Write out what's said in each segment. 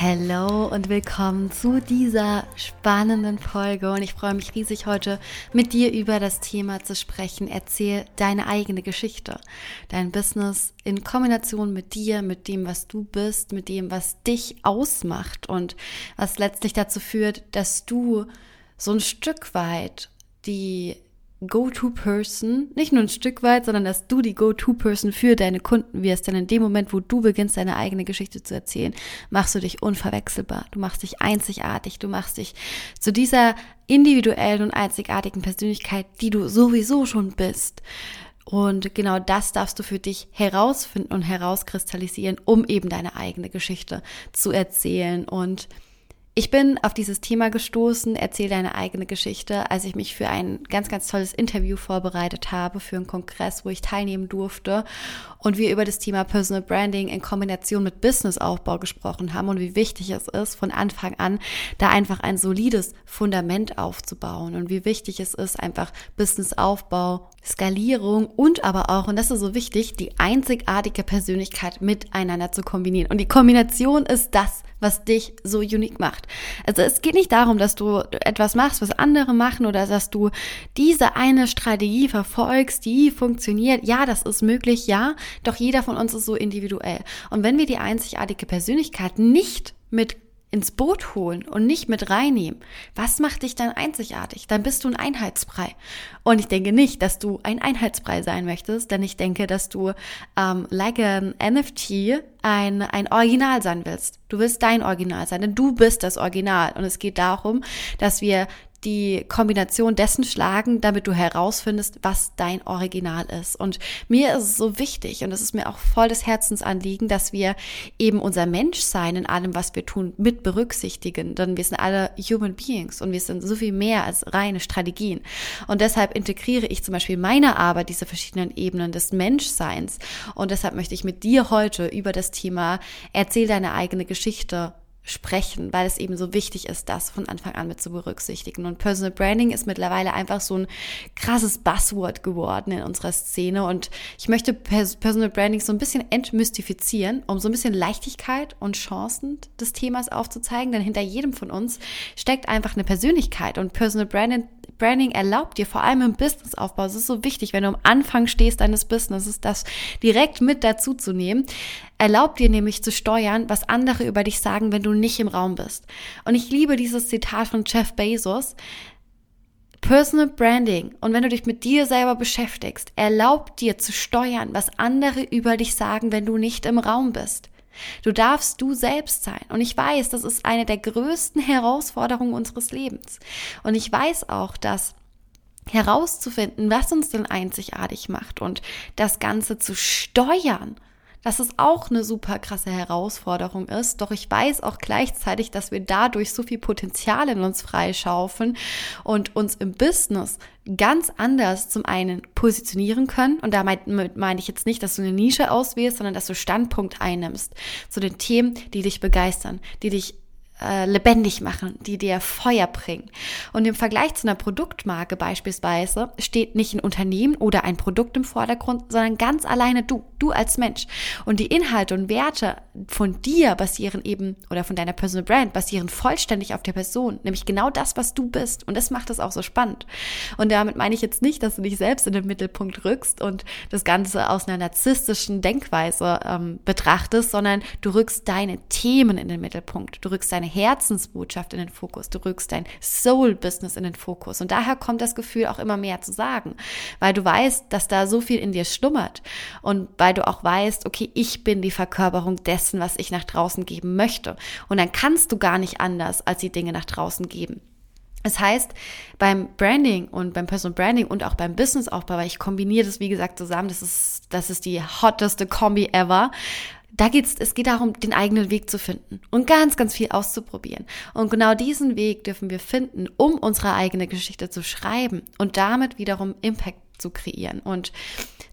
Hallo und willkommen zu dieser spannenden Folge und ich freue mich riesig heute mit dir über das Thema zu sprechen. Erzähl deine eigene Geschichte, dein Business in Kombination mit dir, mit dem, was du bist, mit dem, was dich ausmacht und was letztlich dazu führt, dass du so ein Stück weit die Go-To-Person, nicht nur ein Stück weit, sondern dass du die Go-To-Person für deine Kunden wirst. Denn in dem Moment, wo du beginnst, deine eigene Geschichte zu erzählen, machst du dich unverwechselbar. Du machst dich einzigartig. Du machst dich zu dieser individuellen und einzigartigen Persönlichkeit, die du sowieso schon bist. Und genau das darfst du für dich herausfinden und herauskristallisieren, um eben deine eigene Geschichte zu erzählen und ich bin auf dieses Thema gestoßen, erzähl deine eigene Geschichte, als ich mich für ein ganz, ganz tolles Interview vorbereitet habe, für einen Kongress, wo ich teilnehmen durfte und wir über das Thema Personal Branding in Kombination mit Businessaufbau gesprochen haben und wie wichtig es ist, von Anfang an da einfach ein solides Fundament aufzubauen und wie wichtig es ist, einfach Businessaufbau, Skalierung und aber auch, und das ist so wichtig, die einzigartige Persönlichkeit miteinander zu kombinieren. Und die Kombination ist das, was dich so unique macht. Also es geht nicht darum, dass du etwas machst, was andere machen oder dass du diese eine Strategie verfolgst, die funktioniert. Ja, das ist möglich, ja, doch jeder von uns ist so individuell. Und wenn wir die einzigartige Persönlichkeit nicht mit ins Boot holen und nicht mit reinnehmen, was macht dich dann einzigartig? Dann bist du ein Einheitsbrei. Und ich denke nicht, dass du ein Einheitsbrei sein möchtest, denn ich denke, dass du ähm, like an NFT ein, ein Original sein willst. Du willst dein Original sein, denn du bist das Original. Und es geht darum, dass wir die Kombination dessen schlagen, damit du herausfindest, was dein Original ist. Und mir ist es so wichtig und es ist mir auch voll des Herzensanliegen, dass wir eben unser Menschsein in allem, was wir tun, mit berücksichtigen. Denn wir sind alle Human Beings und wir sind so viel mehr als reine Strategien. Und deshalb integriere ich zum Beispiel meine Arbeit diese verschiedenen Ebenen des Menschseins. Und deshalb möchte ich mit dir heute über das Thema Erzähl deine eigene Geschichte sprechen, weil es eben so wichtig ist, das von Anfang an mit zu berücksichtigen. Und Personal Branding ist mittlerweile einfach so ein krasses Buzzword geworden in unserer Szene. Und ich möchte Personal Branding so ein bisschen entmystifizieren, um so ein bisschen Leichtigkeit und Chancen des Themas aufzuzeigen. Denn hinter jedem von uns steckt einfach eine Persönlichkeit. Und Personal Branding Branding erlaubt dir, vor allem im Businessaufbau, es ist so wichtig, wenn du am Anfang stehst deines Businesses, das direkt mit dazu zu nehmen, erlaubt dir nämlich zu steuern, was andere über dich sagen, wenn du nicht im Raum bist. Und ich liebe dieses Zitat von Jeff Bezos. Personal Branding und wenn du dich mit dir selber beschäftigst, erlaubt dir zu steuern, was andere über dich sagen, wenn du nicht im Raum bist. Du darfst du selbst sein. Und ich weiß, das ist eine der größten Herausforderungen unseres Lebens. Und ich weiß auch, dass herauszufinden, was uns denn einzigartig macht und das Ganze zu steuern dass es auch eine super krasse Herausforderung ist. Doch ich weiß auch gleichzeitig, dass wir dadurch so viel Potenzial in uns freischaufeln und uns im Business ganz anders zum einen positionieren können. Und damit meine ich jetzt nicht, dass du eine Nische auswählst, sondern dass du Standpunkt einnimmst zu den Themen, die dich begeistern, die dich äh, lebendig machen, die dir Feuer bringen. Und im Vergleich zu einer Produktmarke beispielsweise steht nicht ein Unternehmen oder ein Produkt im Vordergrund, sondern ganz alleine du, du als Mensch. Und die Inhalte und Werte von dir basieren eben oder von deiner Personal Brand basieren vollständig auf der Person, nämlich genau das, was du bist. Und das macht es auch so spannend. Und damit meine ich jetzt nicht, dass du dich selbst in den Mittelpunkt rückst und das Ganze aus einer narzisstischen Denkweise ähm, betrachtest, sondern du rückst deine Themen in den Mittelpunkt. Du rückst deine Herzensbotschaft in den Fokus, du rückst dein Soul-Business in den Fokus. Und daher kommt das Gefühl auch immer mehr zu sagen, weil du weißt, dass da so viel in dir schlummert und weil du auch weißt, okay, ich bin die Verkörperung dessen, was ich nach draußen geben möchte. Und dann kannst du gar nicht anders, als die Dinge nach draußen geben. Das heißt, beim Branding und beim Personal Branding und auch beim Businessaufbau, weil ich kombiniere das, wie gesagt, zusammen, das ist, das ist die hotteste Kombi ever, da geht's, es geht darum, den eigenen Weg zu finden und ganz, ganz viel auszuprobieren. Und genau diesen Weg dürfen wir finden, um unsere eigene Geschichte zu schreiben und damit wiederum Impact zu kreieren. Und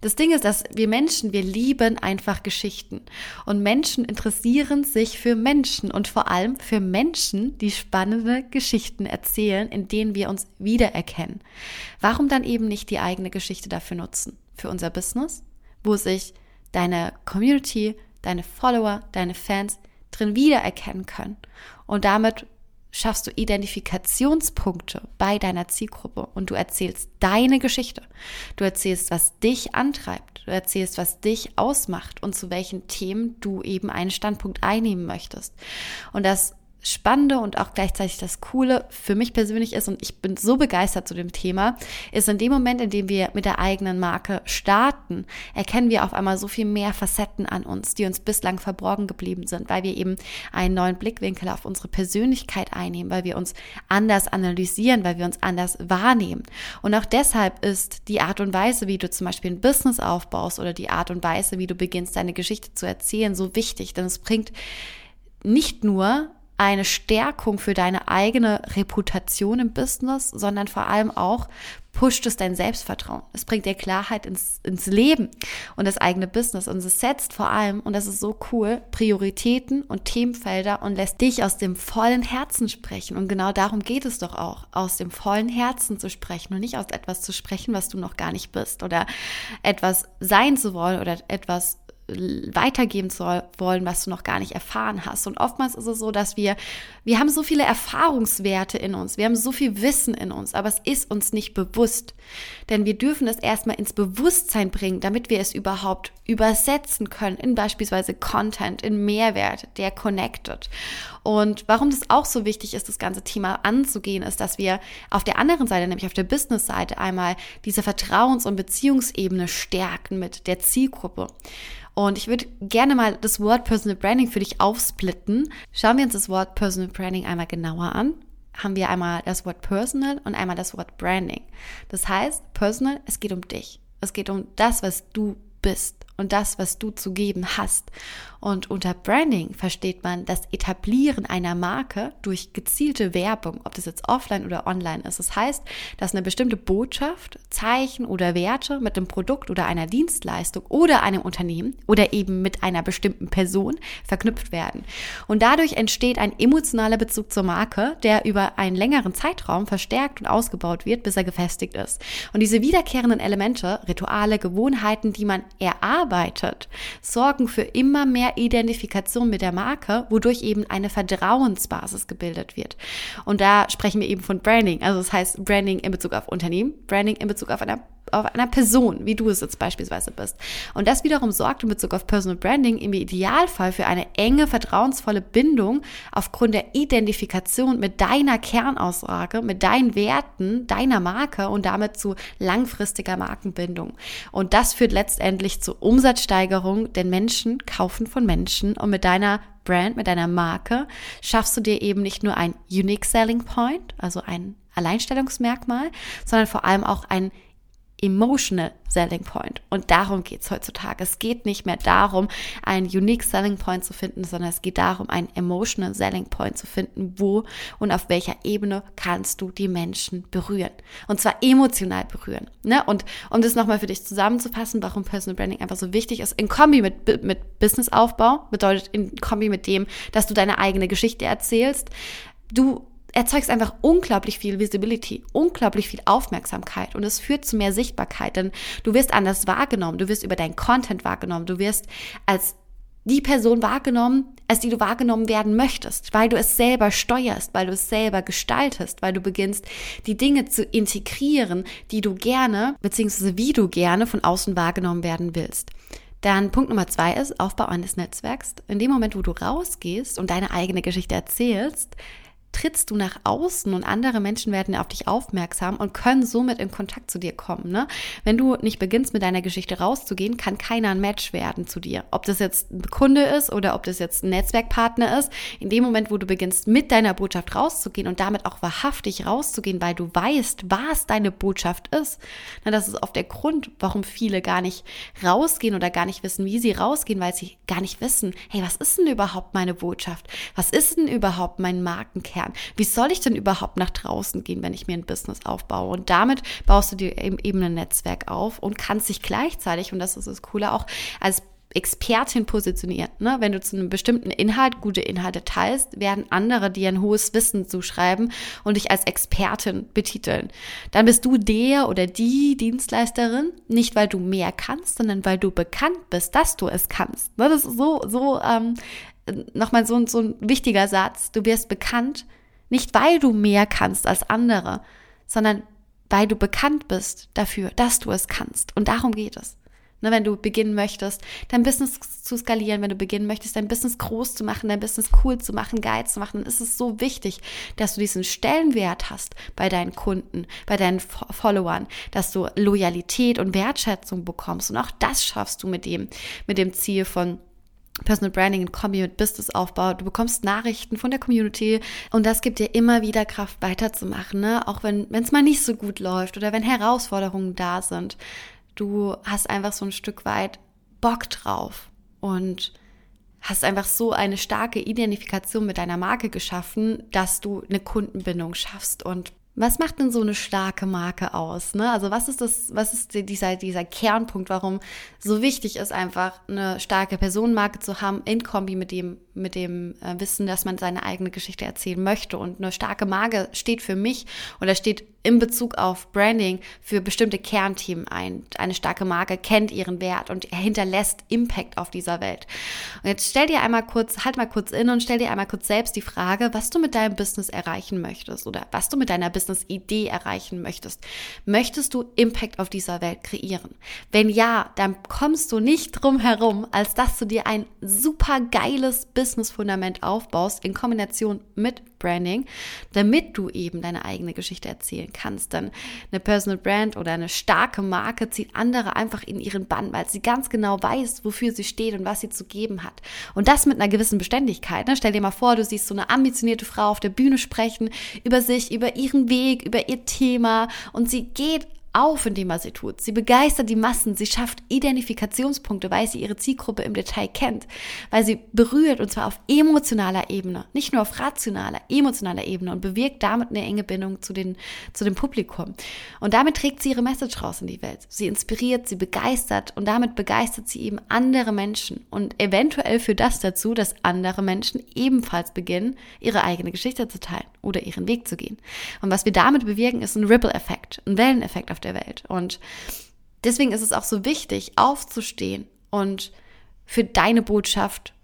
das Ding ist, dass wir Menschen, wir lieben einfach Geschichten. Und Menschen interessieren sich für Menschen und vor allem für Menschen, die spannende Geschichten erzählen, in denen wir uns wiedererkennen. Warum dann eben nicht die eigene Geschichte dafür nutzen? Für unser Business, wo sich deine Community, deine Follower, deine Fans drin wiedererkennen können. Und damit schaffst du Identifikationspunkte bei deiner Zielgruppe und du erzählst deine Geschichte. Du erzählst, was dich antreibt. Du erzählst, was dich ausmacht und zu welchen Themen du eben einen Standpunkt einnehmen möchtest. Und das Spannende und auch gleichzeitig das Coole für mich persönlich ist, und ich bin so begeistert zu dem Thema, ist in dem Moment, in dem wir mit der eigenen Marke starten, erkennen wir auf einmal so viel mehr Facetten an uns, die uns bislang verborgen geblieben sind, weil wir eben einen neuen Blickwinkel auf unsere Persönlichkeit einnehmen, weil wir uns anders analysieren, weil wir uns anders wahrnehmen. Und auch deshalb ist die Art und Weise, wie du zum Beispiel ein Business aufbaust oder die Art und Weise, wie du beginnst, deine Geschichte zu erzählen, so wichtig, denn es bringt nicht nur eine Stärkung für deine eigene Reputation im Business, sondern vor allem auch pusht es dein Selbstvertrauen. Es bringt dir Klarheit ins, ins Leben und das eigene Business und es setzt vor allem, und das ist so cool, Prioritäten und Themenfelder und lässt dich aus dem vollen Herzen sprechen. Und genau darum geht es doch auch, aus dem vollen Herzen zu sprechen und nicht aus etwas zu sprechen, was du noch gar nicht bist oder etwas sein zu wollen oder etwas weitergeben soll, wollen, was du noch gar nicht erfahren hast. Und oftmals ist es so, dass wir, wir haben so viele Erfahrungswerte in uns, wir haben so viel Wissen in uns, aber es ist uns nicht bewusst. Denn wir dürfen es erstmal ins Bewusstsein bringen, damit wir es überhaupt übersetzen können in beispielsweise Content, in Mehrwert, der connected. Und warum das auch so wichtig ist, das ganze Thema anzugehen, ist, dass wir auf der anderen Seite, nämlich auf der Business-Seite, einmal diese Vertrauens- und Beziehungsebene stärken mit der Zielgruppe. Und ich würde gerne mal das Wort Personal Branding für dich aufsplitten. Schauen wir uns das Wort Personal Branding einmal genauer an. Haben wir einmal das Wort Personal und einmal das Wort Branding. Das heißt, Personal, es geht um dich. Es geht um das, was du bist und das, was du zu geben hast. Und unter Branding versteht man das Etablieren einer Marke durch gezielte Werbung, ob das jetzt offline oder online ist. Das heißt, dass eine bestimmte Botschaft, Zeichen oder Werte mit dem Produkt oder einer Dienstleistung oder einem Unternehmen oder eben mit einer bestimmten Person verknüpft werden. Und dadurch entsteht ein emotionaler Bezug zur Marke, der über einen längeren Zeitraum verstärkt und ausgebaut wird, bis er gefestigt ist. Und diese wiederkehrenden Elemente, Rituale, Gewohnheiten, die man erarbeitet, sorgen für immer mehr Identifikation mit der Marke, wodurch eben eine Vertrauensbasis gebildet wird. Und da sprechen wir eben von Branding. Also das heißt Branding in Bezug auf Unternehmen, Branding in Bezug auf eine auf einer Person, wie du es jetzt beispielsweise bist. Und das wiederum sorgt in Bezug auf Personal Branding im Idealfall für eine enge, vertrauensvolle Bindung aufgrund der Identifikation mit deiner Kernaussage, mit deinen Werten, deiner Marke und damit zu langfristiger Markenbindung. Und das führt letztendlich zu Umsatzsteigerung, denn Menschen kaufen von Menschen und mit deiner Brand, mit deiner Marke schaffst du dir eben nicht nur ein Unique Selling Point, also ein Alleinstellungsmerkmal, sondern vor allem auch ein Emotional Selling Point. Und darum geht es heutzutage. Es geht nicht mehr darum, einen Unique Selling Point zu finden, sondern es geht darum, einen Emotional Selling Point zu finden, wo und auf welcher Ebene kannst du die Menschen berühren. Und zwar emotional berühren. Ne? Und um das nochmal für dich zusammenzufassen, warum Personal Branding einfach so wichtig ist, in Kombi mit, mit Businessaufbau, bedeutet in Kombi mit dem, dass du deine eigene Geschichte erzählst, du erzeugst einfach unglaublich viel Visibility, unglaublich viel Aufmerksamkeit und es führt zu mehr Sichtbarkeit, denn du wirst anders wahrgenommen, du wirst über deinen Content wahrgenommen, du wirst als die Person wahrgenommen, als die du wahrgenommen werden möchtest, weil du es selber steuerst, weil du es selber gestaltest, weil du beginnst, die Dinge zu integrieren, die du gerne, beziehungsweise wie du gerne von außen wahrgenommen werden willst. Dann Punkt Nummer zwei ist Aufbau eines Netzwerks. In dem Moment, wo du rausgehst und deine eigene Geschichte erzählst, trittst du nach außen und andere Menschen werden auf dich aufmerksam und können somit in Kontakt zu dir kommen. Ne? Wenn du nicht beginnst, mit deiner Geschichte rauszugehen, kann keiner ein Match werden zu dir. Ob das jetzt ein Kunde ist oder ob das jetzt ein Netzwerkpartner ist, in dem Moment, wo du beginnst, mit deiner Botschaft rauszugehen und damit auch wahrhaftig rauszugehen, weil du weißt, was deine Botschaft ist. Na, das ist oft der Grund, warum viele gar nicht rausgehen oder gar nicht wissen, wie sie rausgehen, weil sie gar nicht wissen, hey, was ist denn überhaupt meine Botschaft? Was ist denn überhaupt mein Markenkern? Wie soll ich denn überhaupt nach draußen gehen, wenn ich mir ein Business aufbaue? Und damit baust du dir eben ein Netzwerk auf und kannst dich gleichzeitig, und das ist das Coole, auch als Expertin positioniert. Ne? Wenn du zu einem bestimmten Inhalt gute Inhalte teilst, werden andere dir ein hohes Wissen zuschreiben und dich als Expertin betiteln. Dann bist du der oder die Dienstleisterin, nicht weil du mehr kannst, sondern weil du bekannt bist, dass du es kannst. Ne? Das ist so, so ähm, nochmal so, so ein wichtiger Satz. Du wirst bekannt, nicht weil du mehr kannst als andere, sondern weil du bekannt bist dafür, dass du es kannst. Und darum geht es. Ne, wenn du beginnen möchtest, dein Business zu skalieren, wenn du beginnen möchtest, dein Business groß zu machen, dein Business cool zu machen, geil zu machen, dann ist es so wichtig, dass du diesen Stellenwert hast bei deinen Kunden, bei deinen Followern, dass du Loyalität und Wertschätzung bekommst. Und auch das schaffst du mit dem, mit dem Ziel von Personal Branding in Kombi mit Businessaufbau. Du bekommst Nachrichten von der Community und das gibt dir immer wieder Kraft weiterzumachen, ne? auch wenn es mal nicht so gut läuft oder wenn Herausforderungen da sind du hast einfach so ein Stück weit Bock drauf und hast einfach so eine starke Identifikation mit deiner Marke geschaffen, dass du eine Kundenbindung schaffst und was macht denn so eine starke Marke aus? Ne? Also was ist das, was ist dieser, dieser Kernpunkt, warum so wichtig ist, einfach eine starke Personenmarke zu haben in Kombi mit dem, mit dem äh, Wissen, dass man seine eigene Geschichte erzählen möchte. Und eine starke Marke steht für mich oder steht in Bezug auf Branding für bestimmte Kernthemen ein. Eine starke Marke kennt ihren Wert und hinterlässt Impact auf dieser Welt. Und jetzt stell dir einmal kurz, halt mal kurz in und stell dir einmal kurz selbst die Frage, was du mit deinem Business erreichen möchtest oder was du mit deiner Business-Idee erreichen möchtest. Möchtest du Impact auf dieser Welt kreieren? Wenn ja, dann kommst du nicht drum herum, als dass du dir ein super geiles Business-Fundament aufbaust in Kombination mit Branding, damit du eben deine eigene Geschichte erzählen kannst. Denn eine Personal Brand oder eine starke Marke zieht andere einfach in ihren Bann, weil sie ganz genau weiß, wofür sie steht und was sie zu geben hat. Und das mit einer gewissen Beständigkeit. Ne? Stell dir mal vor, du siehst so eine ambitionierte Frau auf der Bühne sprechen über sich, über ihren Weg, über ihr Thema und sie geht auf in dem, was sie tut. Sie begeistert die Massen, sie schafft Identifikationspunkte, weil sie ihre Zielgruppe im Detail kennt, weil sie berührt und zwar auf emotionaler Ebene, nicht nur auf rationaler, emotionaler Ebene und bewirkt damit eine enge Bindung zu, den, zu dem Publikum. Und damit trägt sie ihre Message raus in die Welt. Sie inspiriert, sie begeistert und damit begeistert sie eben andere Menschen und eventuell führt das dazu, dass andere Menschen ebenfalls beginnen, ihre eigene Geschichte zu teilen oder ihren Weg zu gehen. Und was wir damit bewirken, ist ein Ripple-Effekt, ein Welleneffekt auf der Welt. Und deswegen ist es auch so wichtig, aufzustehen und für deine Botschaft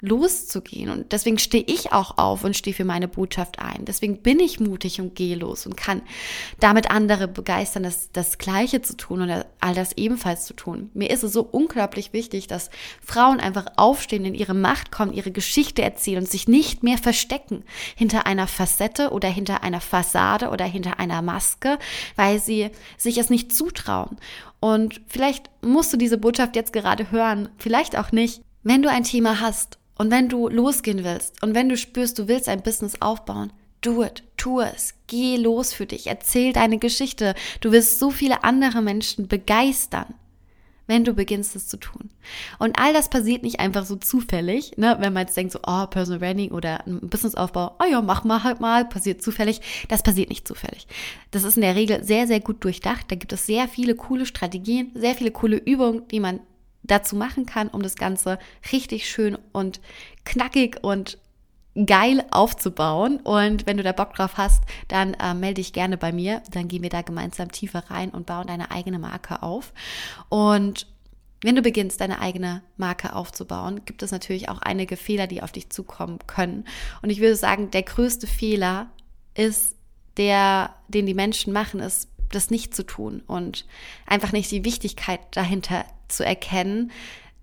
loszugehen. Und deswegen stehe ich auch auf und stehe für meine Botschaft ein. Deswegen bin ich mutig und gehe los und kann damit andere begeistern, das, das Gleiche zu tun oder all das ebenfalls zu tun. Mir ist es so unglaublich wichtig, dass Frauen einfach aufstehen, in ihre Macht kommen, ihre Geschichte erzählen und sich nicht mehr verstecken hinter einer Facette oder hinter einer Fassade oder hinter einer Maske, weil sie sich es nicht zutrauen. Und vielleicht musst du diese Botschaft jetzt gerade hören, vielleicht auch nicht. Wenn du ein Thema hast und wenn du losgehen willst und wenn du spürst, du willst ein Business aufbauen, do it, tu es, geh los für dich, erzähl deine Geschichte. Du wirst so viele andere Menschen begeistern, wenn du beginnst es zu tun. Und all das passiert nicht einfach so zufällig, ne? wenn man jetzt denkt so, oh, Personal Branding oder ein Businessaufbau, oh ja, mach mal halt mal, passiert zufällig. Das passiert nicht zufällig. Das ist in der Regel sehr, sehr gut durchdacht. Da gibt es sehr viele coole Strategien, sehr viele coole Übungen, die man dazu machen kann, um das Ganze richtig schön und knackig und geil aufzubauen. Und wenn du da Bock drauf hast, dann äh, melde dich gerne bei mir. Dann gehen wir da gemeinsam tiefer rein und bauen deine eigene Marke auf. Und wenn du beginnst, deine eigene Marke aufzubauen, gibt es natürlich auch einige Fehler, die auf dich zukommen können. Und ich würde sagen, der größte Fehler ist der, den die Menschen machen, ist das nicht zu tun und einfach nicht die Wichtigkeit dahinter zu erkennen,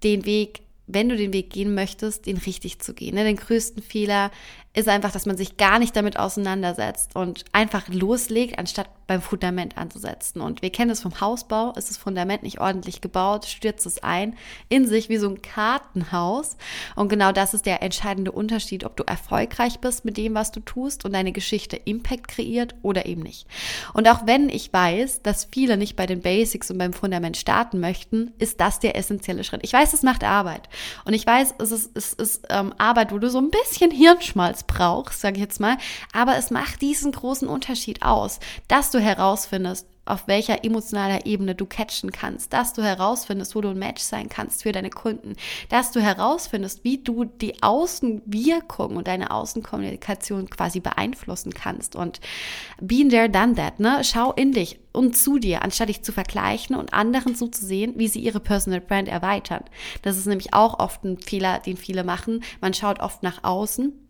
den Weg wenn du den Weg gehen möchtest, den richtig zu gehen. Ne? Den größten Fehler ist einfach, dass man sich gar nicht damit auseinandersetzt und einfach loslegt, anstatt beim Fundament anzusetzen. Und wir kennen es vom Hausbau, ist das Fundament nicht ordentlich gebaut, stürzt es ein, in sich wie so ein Kartenhaus. Und genau das ist der entscheidende Unterschied, ob du erfolgreich bist mit dem, was du tust und deine Geschichte Impact kreiert oder eben nicht. Und auch wenn ich weiß, dass viele nicht bei den Basics und beim Fundament starten möchten, ist das der essentielle Schritt. Ich weiß, es macht Arbeit. Und ich weiß, es ist, es ist ähm, Arbeit, wo du so ein bisschen Hirnschmalz brauchst, sage ich jetzt mal. Aber es macht diesen großen Unterschied aus, dass du herausfindest, auf welcher emotionaler Ebene du catchen kannst, dass du herausfindest, wo du ein Match sein kannst für deine Kunden, dass du herausfindest, wie du die Außenwirkung und deine Außenkommunikation quasi beeinflussen kannst und being there, done that, ne? Schau in dich und zu dir, anstatt dich zu vergleichen und anderen zuzusehen, wie sie ihre Personal Brand erweitern. Das ist nämlich auch oft ein Fehler, den viele machen. Man schaut oft nach außen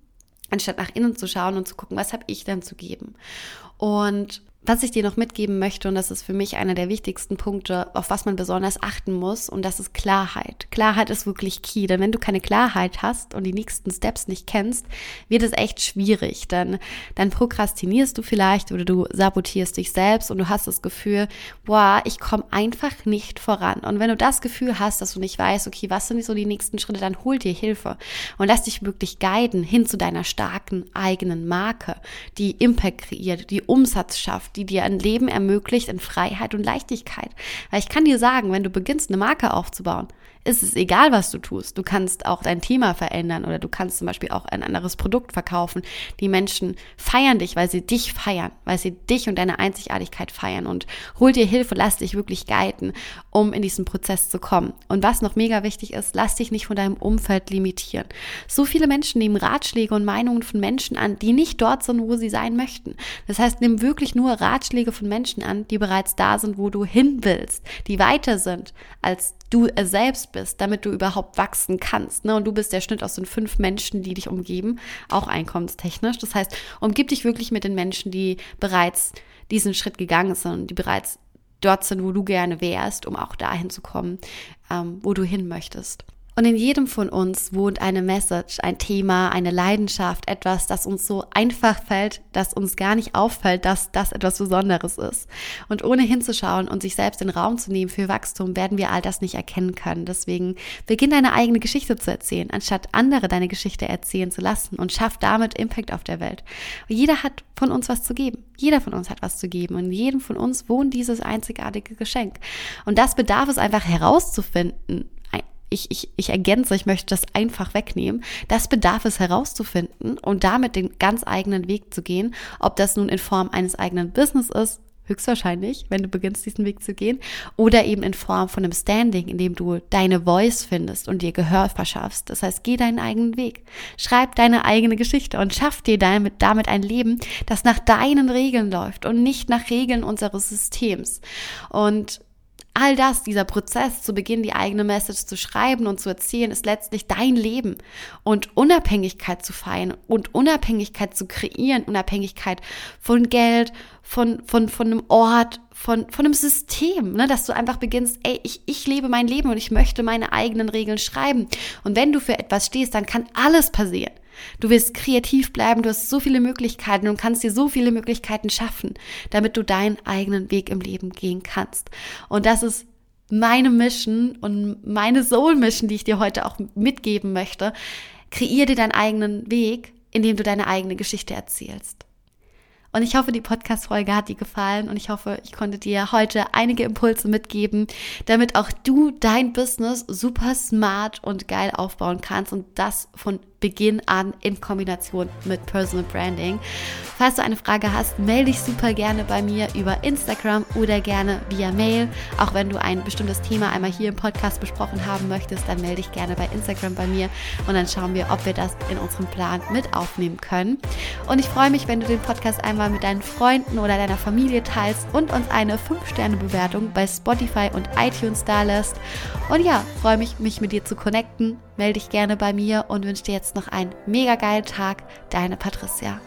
anstatt nach innen zu schauen und zu gucken, was habe ich denn zu geben. Und was ich dir noch mitgeben möchte, und das ist für mich einer der wichtigsten Punkte, auf was man besonders achten muss, und das ist Klarheit. Klarheit ist wirklich key, denn wenn du keine Klarheit hast und die nächsten Steps nicht kennst, wird es echt schwierig. Dann, dann prokrastinierst du vielleicht oder du sabotierst dich selbst und du hast das Gefühl, boah, ich komme einfach nicht voran. Und wenn du das Gefühl hast, dass du nicht weißt, okay, was sind so die nächsten Schritte, dann hol dir Hilfe und lass dich wirklich guiden hin zu deiner starken eigenen Marke, die Impact kreiert, die Umsatz schafft, die dir ein Leben ermöglicht in Freiheit und Leichtigkeit. Weil ich kann dir sagen, wenn du beginnst, eine Marke aufzubauen, ist es egal, was du tust. Du kannst auch dein Thema verändern oder du kannst zum Beispiel auch ein anderes Produkt verkaufen. Die Menschen feiern dich, weil sie dich feiern, weil sie dich und deine Einzigartigkeit feiern und hol dir Hilfe, lass dich wirklich guiden, um in diesen Prozess zu kommen. Und was noch mega wichtig ist, lass dich nicht von deinem Umfeld limitieren. So viele Menschen nehmen Ratschläge und Meinungen von Menschen an, die nicht dort sind, wo sie sein möchten. Das heißt, nimm wirklich nur Ratschläge von Menschen an, die bereits da sind, wo du hin willst, die weiter sind als du selbst bist, damit du überhaupt wachsen kannst. Ne? Und du bist der Schnitt aus den fünf Menschen, die dich umgeben, auch einkommenstechnisch. Das heißt, umgib dich wirklich mit den Menschen, die bereits diesen Schritt gegangen sind, die bereits dort sind, wo du gerne wärst, um auch dahin zu kommen, ähm, wo du hin möchtest. Und in jedem von uns wohnt eine Message, ein Thema, eine Leidenschaft, etwas, das uns so einfach fällt, dass uns gar nicht auffällt, dass das etwas Besonderes ist. Und ohne hinzuschauen und sich selbst den Raum zu nehmen für Wachstum, werden wir all das nicht erkennen können. Deswegen beginn deine eigene Geschichte zu erzählen, anstatt andere deine Geschichte erzählen zu lassen und schaff damit Impact auf der Welt. Und jeder hat von uns was zu geben. Jeder von uns hat was zu geben und in jedem von uns wohnt dieses einzigartige Geschenk. Und das bedarf es einfach herauszufinden, ich, ich, ich ergänze, ich möchte das einfach wegnehmen. Das bedarf es herauszufinden und damit den ganz eigenen Weg zu gehen, ob das nun in Form eines eigenen Business ist, höchstwahrscheinlich, wenn du beginnst, diesen Weg zu gehen, oder eben in Form von einem Standing, in dem du deine Voice findest und dir Gehör verschaffst. Das heißt, geh deinen eigenen Weg, schreib deine eigene Geschichte und schaff dir damit, damit ein Leben, das nach deinen Regeln läuft und nicht nach Regeln unseres Systems. Und All das, dieser Prozess, zu Beginn die eigene Message zu schreiben und zu erzählen, ist letztlich dein Leben. Und Unabhängigkeit zu feiern und Unabhängigkeit zu kreieren, Unabhängigkeit von Geld, von, von, von einem Ort, von, von einem System, ne, dass du einfach beginnst, ey, ich, ich lebe mein Leben und ich möchte meine eigenen Regeln schreiben. Und wenn du für etwas stehst, dann kann alles passieren. Du wirst kreativ bleiben, du hast so viele Möglichkeiten und kannst dir so viele Möglichkeiten schaffen, damit du deinen eigenen Weg im Leben gehen kannst. Und das ist meine Mission und meine Soul Mission, die ich dir heute auch mitgeben möchte. Kreier dir deinen eigenen Weg, indem du deine eigene Geschichte erzählst. Und ich hoffe, die Podcast-Folge hat dir gefallen und ich hoffe, ich konnte dir heute einige Impulse mitgeben, damit auch du dein Business super smart und geil aufbauen kannst und das von Beginn an in Kombination mit Personal Branding. Falls du eine Frage hast, melde dich super gerne bei mir über Instagram oder gerne via Mail. Auch wenn du ein bestimmtes Thema einmal hier im Podcast besprochen haben möchtest, dann melde dich gerne bei Instagram bei mir und dann schauen wir, ob wir das in unserem Plan mit aufnehmen können. Und ich freue mich, wenn du den Podcast einmal mit deinen Freunden oder deiner Familie teilst und uns eine 5-Sterne-Bewertung bei Spotify und iTunes da lässt. Und ja, freue mich, mich mit dir zu connecten. Melde dich gerne bei mir und wünsche dir noch einen mega geilen Tag. Deine Patricia.